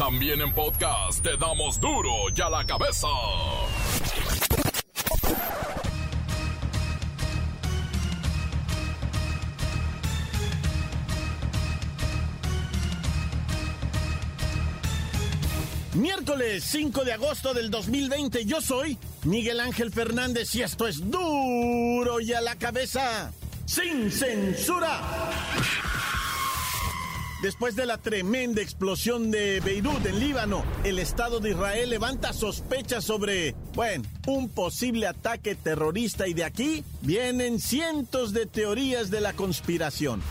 También en podcast te damos duro y a la cabeza. Miércoles 5 de agosto del 2020, yo soy Miguel Ángel Fernández y esto es duro y a la cabeza, sin censura. Después de la tremenda explosión de Beirut en Líbano, el Estado de Israel levanta sospechas sobre, bueno, un posible ataque terrorista y de aquí vienen cientos de teorías de la conspiración.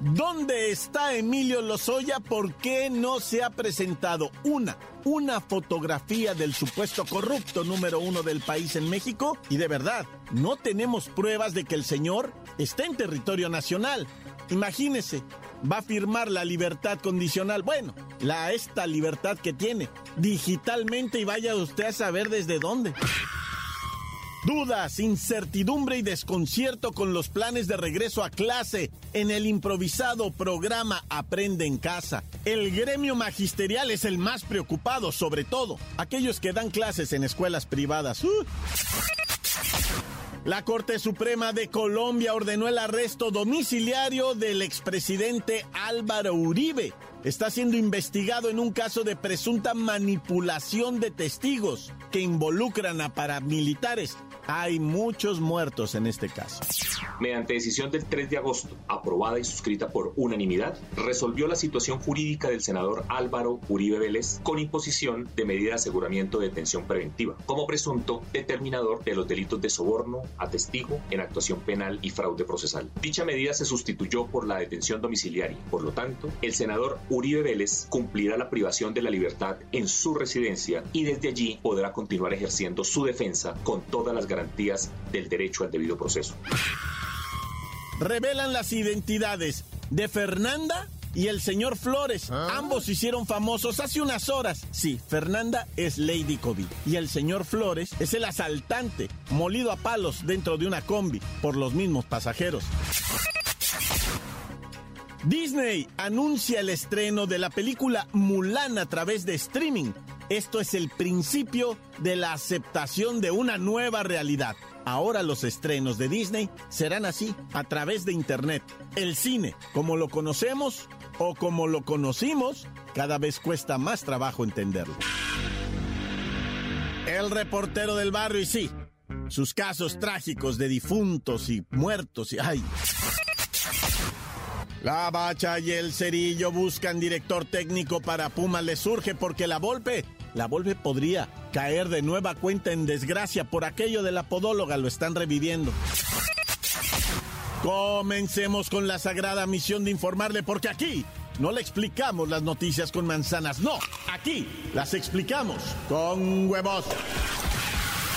¿Dónde está Emilio Lozoya? ¿Por qué no se ha presentado una, una fotografía del supuesto corrupto número uno del país en México? Y de verdad, no tenemos pruebas de que el señor esté en territorio nacional. Imagínese, va a firmar la libertad condicional. Bueno, la esta libertad que tiene digitalmente y vaya usted a saber desde dónde. Dudas, incertidumbre y desconcierto con los planes de regreso a clase en el improvisado programa Aprende en Casa. El gremio magisterial es el más preocupado, sobre todo aquellos que dan clases en escuelas privadas. Uh. La Corte Suprema de Colombia ordenó el arresto domiciliario del expresidente Álvaro Uribe. Está siendo investigado en un caso de presunta manipulación de testigos que involucran a paramilitares hay muchos muertos en este caso. Mediante decisión del 3 de agosto, aprobada y suscrita por unanimidad, resolvió la situación jurídica del senador Álvaro Uribe Vélez con imposición de medida de aseguramiento de detención preventiva, como presunto determinador de los delitos de soborno, atestigo, en actuación penal y fraude procesal. Dicha medida se sustituyó por la detención domiciliaria. Por lo tanto, el senador Vélez cumplirá la privación de la libertad en su residencia y desde allí podrá continuar ejerciendo su defensa con todas las garantías del derecho al debido proceso. Revelan las identidades de Fernanda y el señor Flores. Ambos hicieron famosos hace unas horas. Sí, Fernanda es Lady COVID y el señor Flores es el asaltante molido a palos dentro de una combi por los mismos pasajeros. Disney anuncia el estreno de la película Mulan a través de streaming. Esto es el principio de la aceptación de una nueva realidad. Ahora los estrenos de Disney serán así, a través de Internet. El cine, como lo conocemos o como lo conocimos, cada vez cuesta más trabajo entenderlo. El reportero del barrio y sí, sus casos trágicos de difuntos y muertos y... ¡Ay! La Bacha y el Cerillo buscan director técnico para Puma. Le surge porque la Volpe, la Volpe podría caer de nueva cuenta en desgracia por aquello de la podóloga. Lo están reviviendo. Comencemos con la sagrada misión de informarle porque aquí no le explicamos las noticias con manzanas. No, aquí las explicamos con huevos.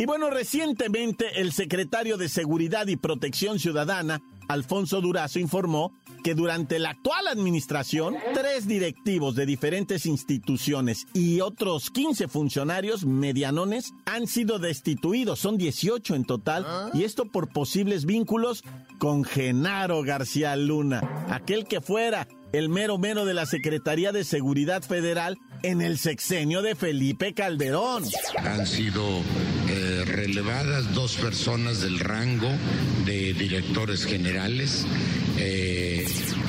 Y bueno, recientemente el secretario de Seguridad y Protección Ciudadana, Alfonso Durazo, informó que durante la actual administración, tres directivos de diferentes instituciones y otros 15 funcionarios medianones han sido destituidos. Son 18 en total. Y esto por posibles vínculos con Genaro García Luna, aquel que fuera el mero mero de la Secretaría de Seguridad Federal en el sexenio de Felipe Calderón. Han sido relevadas dos personas del rango de directores generales. Eh,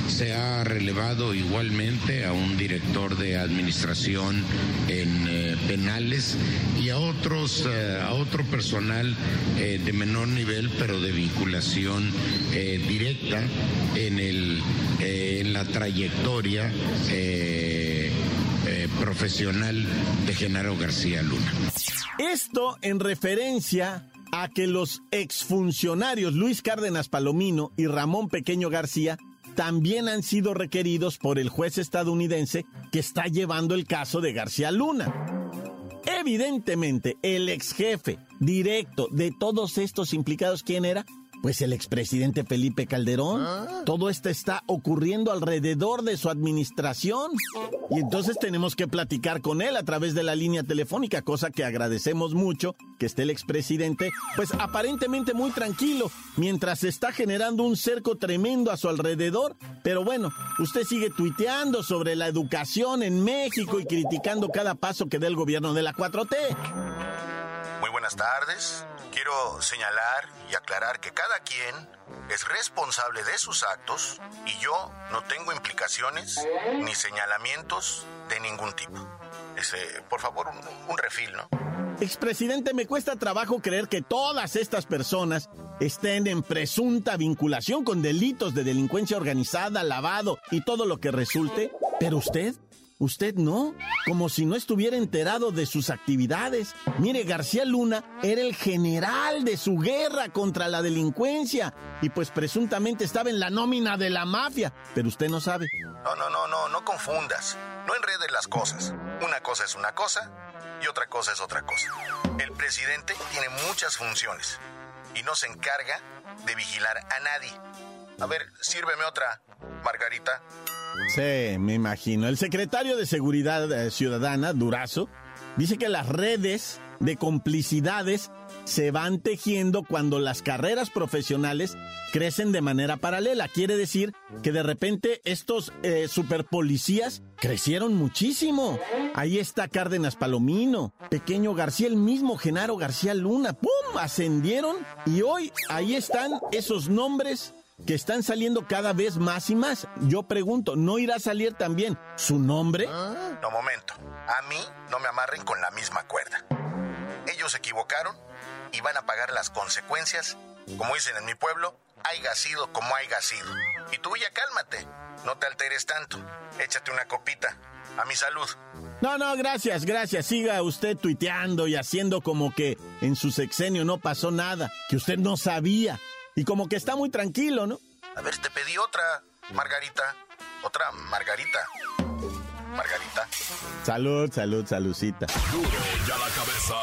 se ha relevado igualmente a un director de administración en eh, penales y a otros a otro personal de menor nivel pero de vinculación directa en el en la trayectoria profesional de Genaro García Luna. Esto en referencia a que los exfuncionarios Luis Cárdenas Palomino y Ramón Pequeño García también han sido requeridos por el juez estadounidense que está llevando el caso de García Luna. Evidentemente, el ex jefe directo de todos estos implicados, ¿quién era? Pues el expresidente Felipe Calderón. Ah. Todo esto está ocurriendo alrededor de su administración. Y entonces tenemos que platicar con él a través de la línea telefónica, cosa que agradecemos mucho que esté el expresidente, pues aparentemente muy tranquilo, mientras se está generando un cerco tremendo a su alrededor. Pero bueno, usted sigue tuiteando sobre la educación en México y criticando cada paso que dé el gobierno de la 4T. Muy buenas tardes. Quiero señalar y aclarar que cada quien es responsable de sus actos y yo no tengo implicaciones ni señalamientos de ningún tipo. Por favor, un, un refil, ¿no? Expresidente, me cuesta trabajo creer que todas estas personas estén en presunta vinculación con delitos de delincuencia organizada, lavado y todo lo que resulte, pero usted Usted no, como si no estuviera enterado de sus actividades. Mire, García Luna era el general de su guerra contra la delincuencia y pues presuntamente estaba en la nómina de la mafia, pero usted no sabe. No, no, no, no, no confundas. No enredes las cosas. Una cosa es una cosa y otra cosa es otra cosa. El presidente tiene muchas funciones y no se encarga de vigilar a nadie. A ver, sírveme otra, Margarita. Sí, me imagino. El secretario de Seguridad eh, Ciudadana, Durazo, dice que las redes de complicidades se van tejiendo cuando las carreras profesionales crecen de manera paralela. Quiere decir que de repente estos eh, superpolicías crecieron muchísimo. Ahí está Cárdenas Palomino, Pequeño García, el mismo Genaro García Luna. ¡Pum! Ascendieron y hoy ahí están esos nombres que están saliendo cada vez más y más. Yo pregunto, ¿no irá a salir también su nombre? No, momento. A mí no me amarren con la misma cuerda. Ellos se equivocaron y van a pagar las consecuencias. Como dicen en mi pueblo, haya sido como haya sido. Y tú ya cálmate. No te alteres tanto. Échate una copita. A mi salud. No, no, gracias, gracias. Siga usted tuiteando y haciendo como que en su sexenio no pasó nada, que usted no sabía. Y como que está muy tranquilo, ¿no? A ver, te pedí otra, Margarita. Otra Margarita. Margarita. Salud, salud, saludcita. ya la cabeza.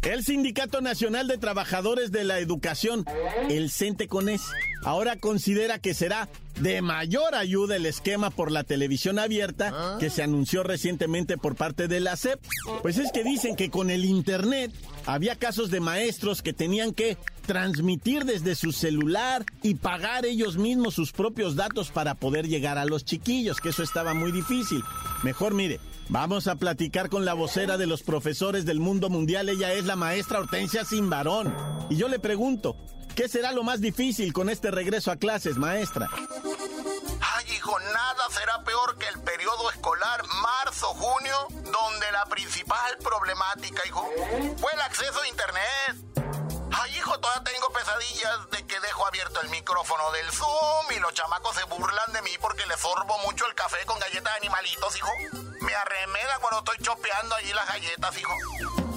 El Sindicato Nacional de Trabajadores de la Educación, el CENTECONES, ahora considera que será de mayor ayuda el esquema por la televisión abierta que se anunció recientemente por parte de la SEP. Pues es que dicen que con el Internet había casos de maestros que tenían que transmitir desde su celular y pagar ellos mismos sus propios datos para poder llegar a los chiquillos, que eso estaba muy difícil. Mejor mire, vamos a platicar con la vocera de los profesores del mundo mundial, ella es la maestra Hortensia Simbarón. Y yo le pregunto, ¿qué será lo más difícil con este regreso a clases, maestra? Hijo, nada será peor que el periodo escolar marzo-junio, donde la principal problemática, hijo, fue el acceso a Internet. El micrófono del Zoom y los chamacos se burlan de mí porque les sorbo mucho el café con galletas de animalitos, hijo. Me arremeda cuando estoy chopeando allí las galletas, hijo.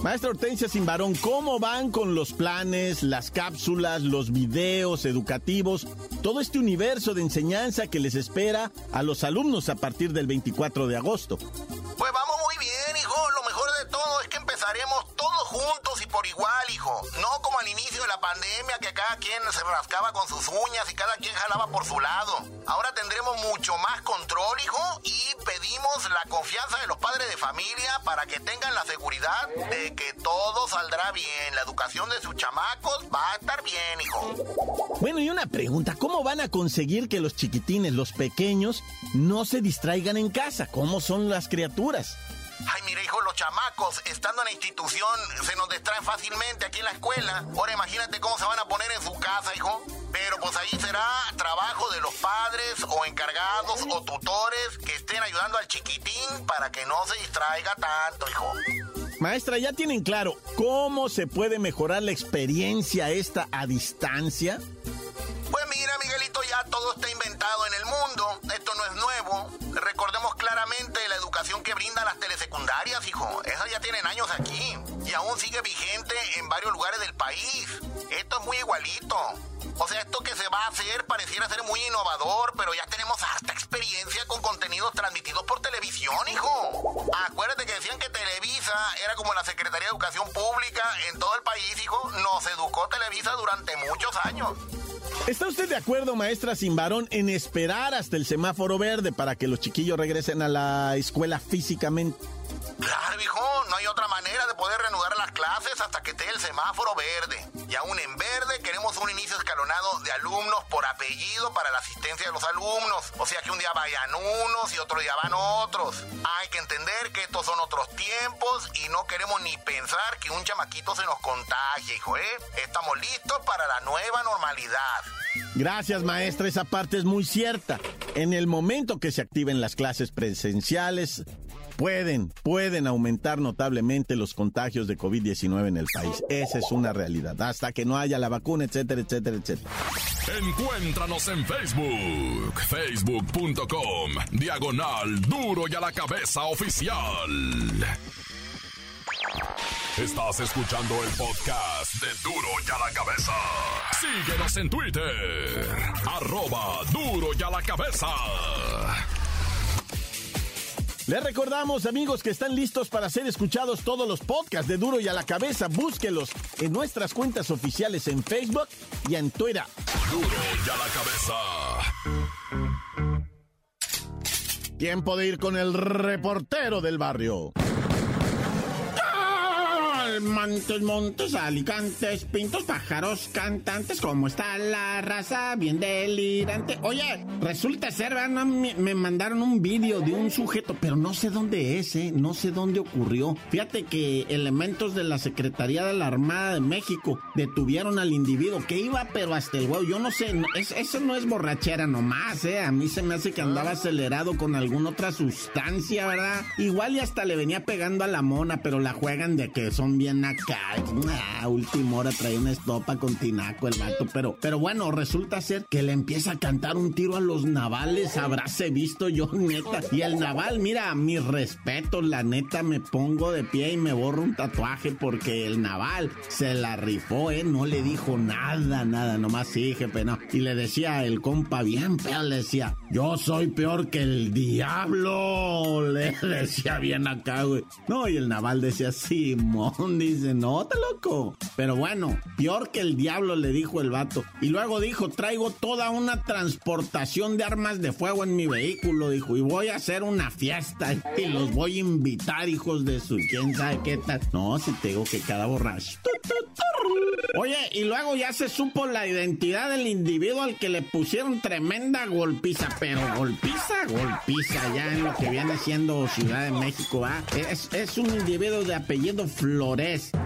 Maestra Hortensia Simbarón, ¿cómo van con los planes, las cápsulas, los videos educativos, todo este universo de enseñanza que les espera a los alumnos a partir del 24 de agosto? Pues vamos muy bien, empezaremos todos juntos y por igual, hijo. No como al inicio de la pandemia que cada quien se rascaba con sus uñas y cada quien jalaba por su lado. Ahora tendremos mucho más control, hijo, y pedimos la confianza de los padres de familia para que tengan la seguridad de que todo saldrá bien. La educación de sus chamacos va a estar bien, hijo. Bueno, y una pregunta, ¿cómo van a conseguir que los chiquitines, los pequeños, no se distraigan en casa? ¿Cómo son las criaturas? Ay, mire, hijo, los chamacos, estando en la institución, se nos distraen fácilmente aquí en la escuela. Ahora imagínate cómo se van a poner en su casa, hijo. Pero pues ahí será trabajo de los padres o encargados o tutores que estén ayudando al chiquitín para que no se distraiga tanto, hijo. Maestra, ¿ya tienen claro cómo se puede mejorar la experiencia esta a distancia? Pues mira, Miguelito, ya todo está inventado en el mundo. Esto no es nuevo. Recordemos claramente la educación que brindan las telesecundarias, hijo. Esas ya tienen años aquí. y aún sigue vigente en varios lugares del país. Esto es muy igualito. O sea, esto que se va a hacer pareciera ser muy innovador, pero ya tenemos harta experiencia con contenidos transmitidos por televisión, hijo. Acuérdate que decían que Televisa era como la Secretaría de Educación Pública en todo el país, hijo. Nos educó Televisa durante muchos años. ¿Está usted de acuerdo, maestra Simbarón, en esperar hasta el semáforo verde para que los chiquillos regresen a la escuela físicamente? Claro, hijo, no hay otra manera de poder reanudar las clases hasta que esté el semáforo verde. Y aún en verde queremos un inicio escalonado de alumnos por apellido para la asistencia de los alumnos. O sea que un día vayan unos y otro día van otros. Hay que entender que estos son otros tiempos y no queremos ni pensar que un chamaquito se nos contagie, hijo, ¿eh? Estamos listos para la nueva normalidad. Gracias, maestra. Esa parte es muy cierta. En el momento que se activen las clases presenciales, pueden, pueden aumentar notablemente los contagios de COVID-19 en el país. Esa es una realidad. Hasta que no haya la vacuna, etcétera, etcétera, etcétera. Encuéntranos en Facebook, facebook.com, diagonal duro y a la cabeza oficial. Estás escuchando el podcast de Duro y a la cabeza. Síguenos en Twitter, arroba duro y a la cabeza. Les recordamos, amigos, que están listos para ser escuchados todos los podcasts de Duro y a la Cabeza. Búsquelos en nuestras cuentas oficiales en Facebook y en Twitter. Duro y a la cabeza. Tiempo de ir con el reportero del barrio. Montes, montes, alicantes, pintos, pájaros, cantantes, ¿cómo está la raza? Bien delirante. Oye, resulta ser, ¿verdad? me, me, mandaron un vídeo de un sujeto, pero no sé dónde es, ¿eh? No sé dónde ocurrió. Fíjate que elementos de la Secretaría de la Armada de México detuvieron al individuo que iba, pero hasta el huevo. Yo no sé, es, eso no es borrachera nomás, ¿eh? A mí se me hace que andaba acelerado con alguna otra sustancia, ¿verdad? Igual y hasta le venía pegando a la mona, pero la juegan de que son bien acá. Ah, última hora trae una estopa con tinaco el vato. Pero, pero bueno, resulta ser que le empieza a cantar un tiro a los navales. Habráse visto yo, neta. Y el naval, mira, mi respeto, la neta, me pongo de pie y me borro un tatuaje porque el naval se la rifó, ¿eh? No le dijo nada, nada, nomás sí, jefe, no. Y le decía el compa bien pero le decía, yo soy peor que el diablo. Le decía bien acá, güey. No, y el naval decía, Simón, dice, no, te loco. Pero bueno, peor que el diablo, le dijo el vato. Y luego dijo, traigo toda una transportación de armas de fuego en mi vehículo, dijo, y voy a hacer una fiesta y los voy a invitar, hijos de su, quién sabe qué tal. No, si te digo que cada borracho. Oye, y luego ya se supo la identidad del individuo al que le pusieron tremenda golpiza, pero golpiza, golpiza, ya en lo que viene siendo Ciudad de México. Es, es un individuo de apellido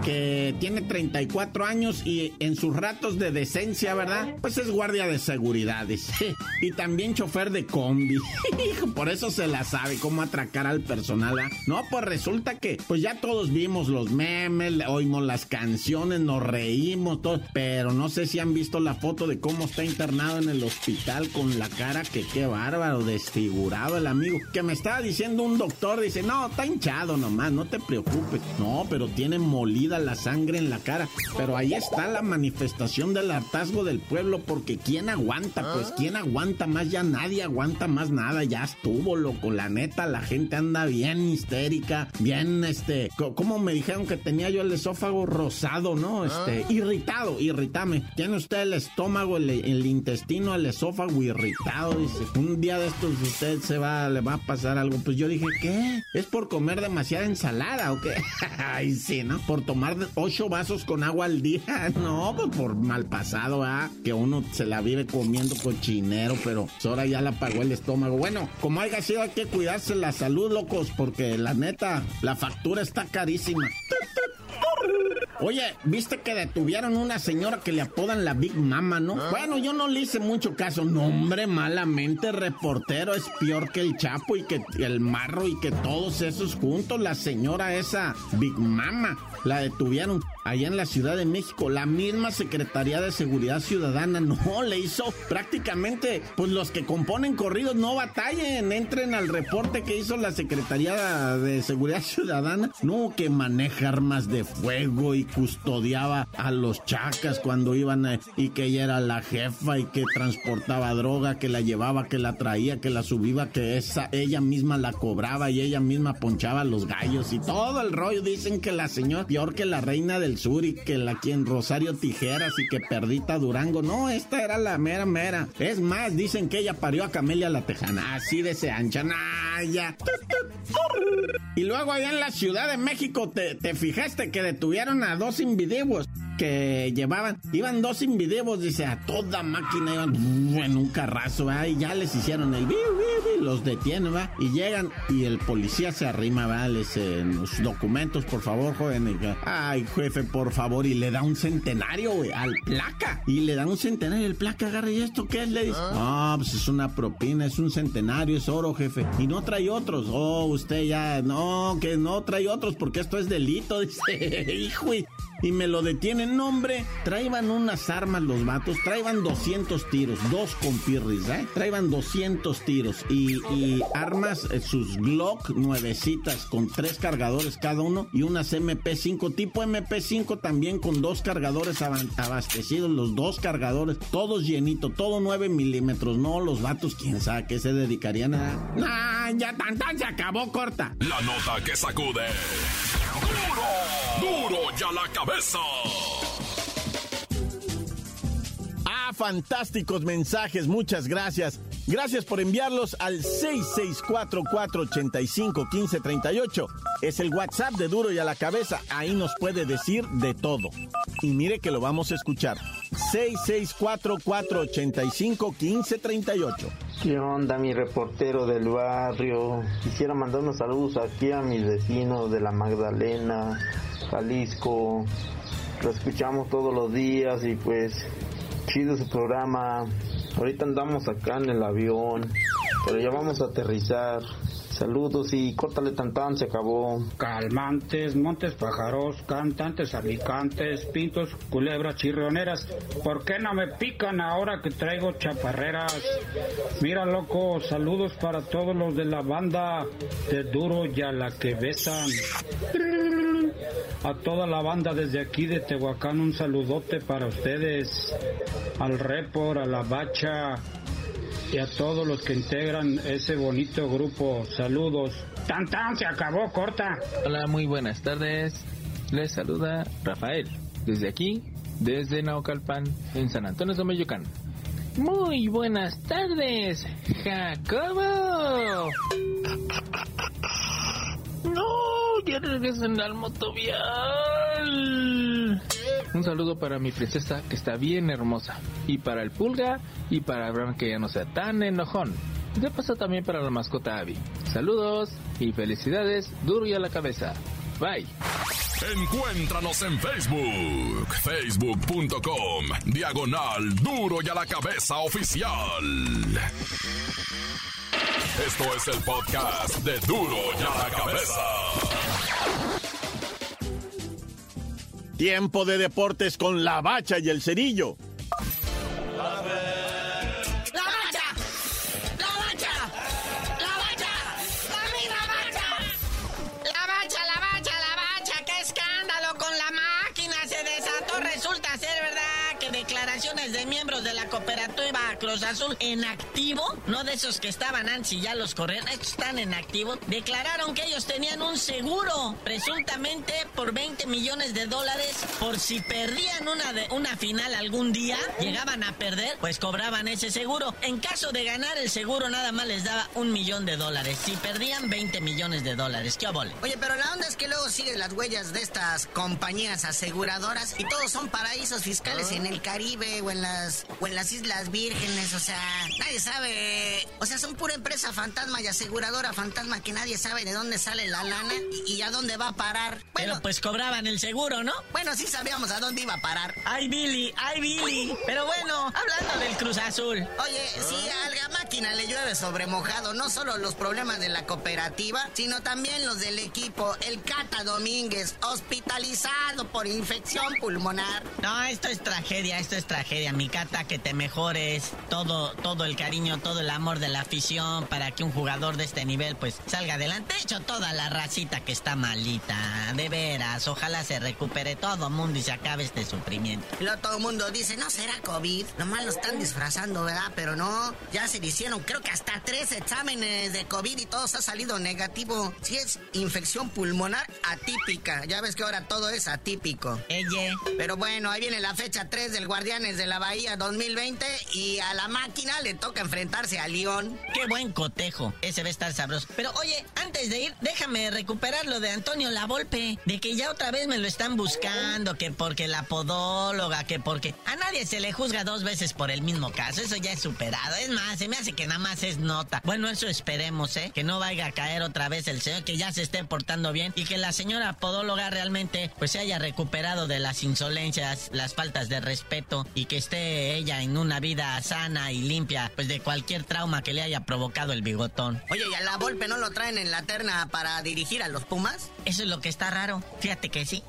Que tiene 34 años y en sus ratos de decencia, ¿verdad? Pues es guardia de seguridad, dice. Y también chofer de combi. Por eso se la sabe cómo atracar al personal, ¿ah? No, pues resulta que, pues ya todos vimos los memes, oímos las canciones, nos reímos, todo, pero no sé si han visto la foto de cómo está internado en el hospital con la cara que qué bárbaro, desfigurado el amigo. Que me estaba diciendo un doctor, dice, no, está hinchado nomás, no te preocupes. No, pero tiene molida la sangre en la cara. Pero ahí está la manifestación del hartazgo del pueblo, porque ¿quién aguanta? Pues ¿quién aguanta más? Ya nadie aguanta más nada, ya estuvo, loco. La neta, la gente anda bien histérica, bien, este, como me dijeron que tenía yo el esófago rosado, ¿no? Este, irritado, irritame. Tiene usted el estómago, el, el intestino, el esófago irritado, dice. Un día de estos usted se va, le va a pasar algo. Pues yo dije, ¿qué? ¿Es por comer demasiada ensalada o qué? Ay, sí, ¿no? Por tomar ocho vasos con agua al día. No, pues por mal pasado, ¿ah? Que uno se la vive comiendo cochinero, pero ahora ya la pagó el estómago. Bueno, como haya sido, hay que cuidarse la salud, locos, porque la neta, la factura está carísima. Oye, ¿viste que detuvieron una señora que le apodan la Big Mama, no? Bueno, yo no le hice mucho caso. No, hombre, malamente, reportero es peor que el Chapo y que el Marro y que todos esos juntos. La señora esa Big Mama la detuvieron allá en la Ciudad de México. La misma Secretaría de Seguridad Ciudadana no le hizo prácticamente, pues los que componen corridos no batallen, entren al reporte que hizo la Secretaría de Seguridad Ciudadana. No, que maneja armas de fuego y custodiaba a los chacas cuando iban y que ella era la jefa y que transportaba droga, que la llevaba, que la traía, que la subía, que esa, ella misma la cobraba y ella misma ponchaba los gallos y todo el rollo. Dicen que la señora peor que la reina del sur y que la quien Rosario Tijeras y que Perdita Durango. No, esta era la mera mera. Es más, dicen que ella parió a Camelia la Tejana. Así de se ancha. ya. Y luego allá en la Ciudad de México te, te fijaste que detuvieron a dos individuos que llevaban, iban dos invidevos, dice, a toda máquina iban en un carrazo, y ya les hicieron el los detienen, ¿va? y llegan y el policía se arrima, ¿va? les los documentos, por favor, joven, ay, jefe, por favor, y le da un centenario, al placa, y le da un centenario, el placa agarra, ¿y esto qué es? Le dice, no, pues es una propina, es un centenario, es oro, jefe, y no trae otros, oh, usted ya, no, que no trae otros, porque esto es delito, dice, hijo, y me lo detienen. No, hombre, traían unas armas los vatos, traían 200 tiros, dos con pirris, ¿eh? Traían 200 tiros y, armas, eh, sus Glock nuevecitas con tres cargadores cada uno y unas MP5, tipo MP5 también con dos cargadores abastecidos, los dos cargadores, todos llenitos, todo 9 milímetros. No, los vatos, quién sabe qué se dedicarían a. ¡Ah, ya tan tan se acabó corta! La nota que sacude. ¡Duro! Ya la cabeza! Fantásticos mensajes, muchas gracias. Gracias por enviarlos al 664-485-1538. Es el WhatsApp de Duro y a la cabeza. Ahí nos puede decir de todo. Y mire que lo vamos a escuchar. 664-485-1538. ¿Qué onda, mi reportero del barrio? Quisiera mandar unos saludos aquí a mis vecinos de la Magdalena, Jalisco. Lo escuchamos todos los días y pues chido su programa. Ahorita andamos acá en el avión, pero ya vamos a aterrizar. Saludos y córtale tan se acabó. Calmantes, montes pájaros, cantantes, alicantes, pintos, culebras, chirrioneras. ¿Por qué no me pican ahora que traigo chaparreras? Mira, loco, saludos para todos los de la banda de Duro y a la que besan. A toda la banda desde aquí de Tehuacán, un saludote para ustedes. Al Repor, a la Bacha y a todos los que integran ese bonito grupo. Saludos. Tan tan, se acabó, corta. Hola, muy buenas tardes. Les saluda Rafael. Desde aquí, desde Naucalpan, en San Antonio de Mayucán. Muy buenas tardes, Jacobo. Ya regresan al motovial. Un saludo para mi princesa que está bien hermosa. Y para el pulga y para Abraham que ya no sea tan enojón. De paso también para la mascota Abby. Saludos y felicidades, duro y a la cabeza. Bye. Encuéntranos en Facebook, facebook.com, diagonal duro y a la cabeza oficial. Esto es el podcast de duro y a la cabeza. Tiempo de deportes con la bacha y el cerillo. Azul en activo, no de esos que estaban antes y ya los corrieron, estos están en activo, declararon que ellos tenían un seguro, presuntamente por 20 millones de dólares, por si perdían una, de, una final algún día, llegaban a perder, pues cobraban ese seguro. En caso de ganar el seguro, nada más les daba un millón de dólares. Si perdían, 20 millones de dólares. ¿Qué obole? Oye, pero la onda es que luego siguen las huellas de estas compañías aseguradoras y todos son paraísos fiscales en el Caribe o en las, o en las Islas Vírgenes? O sea, nadie sabe. O sea, son pura empresa fantasma y aseguradora fantasma que nadie sabe de dónde sale la lana y, a dónde va a parar. Bueno, Pero pues cobraban el seguro, ¿no? Bueno, sí sabíamos a dónde iba a parar. ¡Ay, Billy! ¡Ay, Billy! Pero bueno, hablando del Cruz Azul. Oye, si a la máquina le llueve sobre mojado, no solo los problemas de la cooperativa, sino también los del equipo. El Cata Domínguez, hospitalizado por infección pulmonar. No, esto es tragedia, esto es tragedia. Mi Cata, que te mejores. Todo, todo el cariño, todo el amor de la afición para que un jugador de este nivel pues salga adelante. Hecho toda la racita que está malita. De veras, ojalá se recupere todo el mundo y se acabe este sufrimiento. Luego todo el mundo dice, no será COVID. Nomás lo están disfrazando, ¿verdad? Pero no, ya se le hicieron creo que hasta tres exámenes de COVID y todos ha salido negativo. Si es infección pulmonar atípica. Ya ves que ahora todo es atípico. Ella. Pero bueno, ahí viene la fecha 3 del Guardianes de la Bahía 2020 y a la máquina le toca enfrentarse a León. Qué buen cotejo. Ese va a estar sabroso. Pero oye, antes de ir, déjame recuperar lo de Antonio Lavolpe. De que ya otra vez me lo están buscando. Que porque la podóloga, que porque a nadie se le juzga dos veces por el mismo caso. Eso ya es superado. Es más, se me hace que nada más es nota. Bueno, eso esperemos, ¿eh? Que no vaya a caer otra vez el señor, que ya se esté portando bien y que la señora podóloga realmente pues se haya recuperado de las insolencias, las faltas de respeto y que esté ella en una vida sana y limpia pues de cualquier trauma que le haya provocado el bigotón. Oye, ¿y a la Volpe no lo traen en la terna para dirigir a los Pumas? Eso es lo que está raro. Fíjate que sí.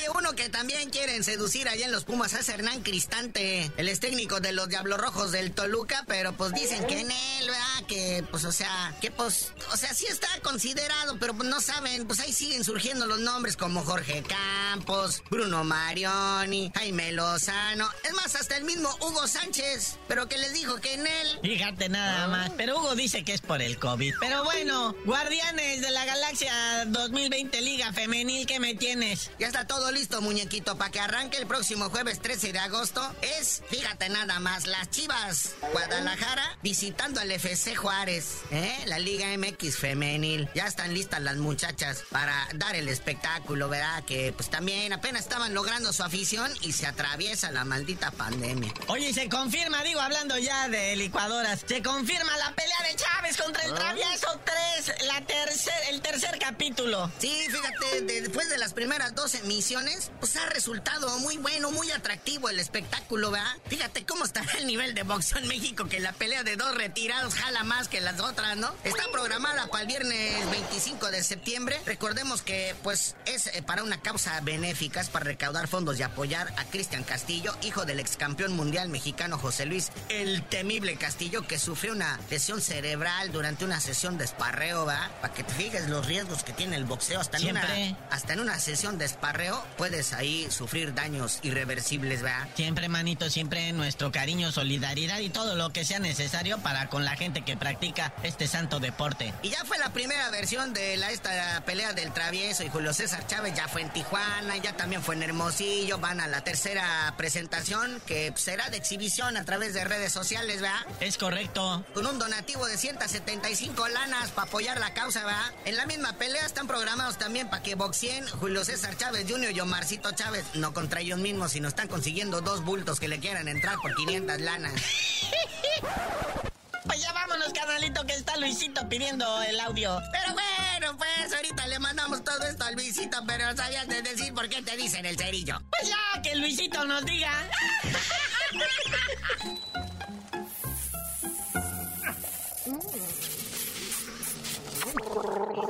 Oye, uno que también quieren seducir allá en los Pumas es Hernán Cristante. el es técnico de los Diablos Rojos del Toluca, pero pues dicen que en él, ¿verdad? Que pues, o sea, que pues, o sea, sí está considerado, pero pues no saben, pues ahí siguen surgiendo los nombres como Jorge Campos, Bruno Marioni, Jaime Lozano, es más, hasta el mismo Hugo Sánchez, pero que les dijo que en él. Fíjate nada más, pero Hugo dice que es por el COVID. Pero bueno, Guardianes de la Galaxia 2020 Liga Femenil, ¿qué me tienes? Ya está todo listo, muñequito, para que arranque el próximo jueves 13 de agosto. Es, fíjate nada más, las Chivas Guadalajara visitando al FC Juárez, ¿eh? La Liga MX femenil. Ya están listas las muchachas para dar el espectáculo, ¿verdad? Que pues también apenas estaban logrando su afición y se atraviesa la maldita pandemia. Oye, se confirma, digo, hablando ya de licuadoras, se confirma la pelea de Chávez contra el ah. Travieso 3, la tercer, el tercer capítulo. Sí, fíjate, después de las primeras dos emisiones pues ha resultado muy bueno, muy atractivo el espectáculo, ¿verdad? Fíjate cómo está el nivel de boxeo en México, que la pelea de dos retirados jala más que las otras, ¿no? Está programada para el viernes 25 de septiembre. Recordemos que, pues, es eh, para una causa benéfica, es para recaudar fondos y apoyar a Cristian Castillo, hijo del ex campeón mundial mexicano José Luis, el temible Castillo, que sufrió una lesión cerebral durante una sesión de esparreo, ¿verdad? Para que te fijes los riesgos que tiene el boxeo hasta en una, hasta en una sesión de esparreo puedes ahí sufrir daños irreversibles, ¿verdad? Siempre, manito, siempre nuestro cariño, solidaridad y todo lo que sea necesario para con la gente que practica este santo deporte. Y ya fue la primera versión de la esta pelea del travieso y Julio César Chávez, ya fue en Tijuana, ya también fue en Hermosillo, van a la tercera presentación que será de exhibición a través de redes sociales, ¿verdad? Es correcto. Con un donativo de 175 lanas para apoyar la causa, ¿verdad? En la misma pelea están programados también para que boxeen Julio César Chávez Jr y Omarcito Chávez, no contra ellos mismos, sino están consiguiendo dos bultos que le quieran entrar por 500 lanas. Pues ya vámonos, carnalito, que está Luisito pidiendo el audio. Pero bueno, pues ahorita le mandamos todo esto a Luisito, pero sabías de decir por qué te dicen el cerillo. Pues ya, que Luisito nos diga.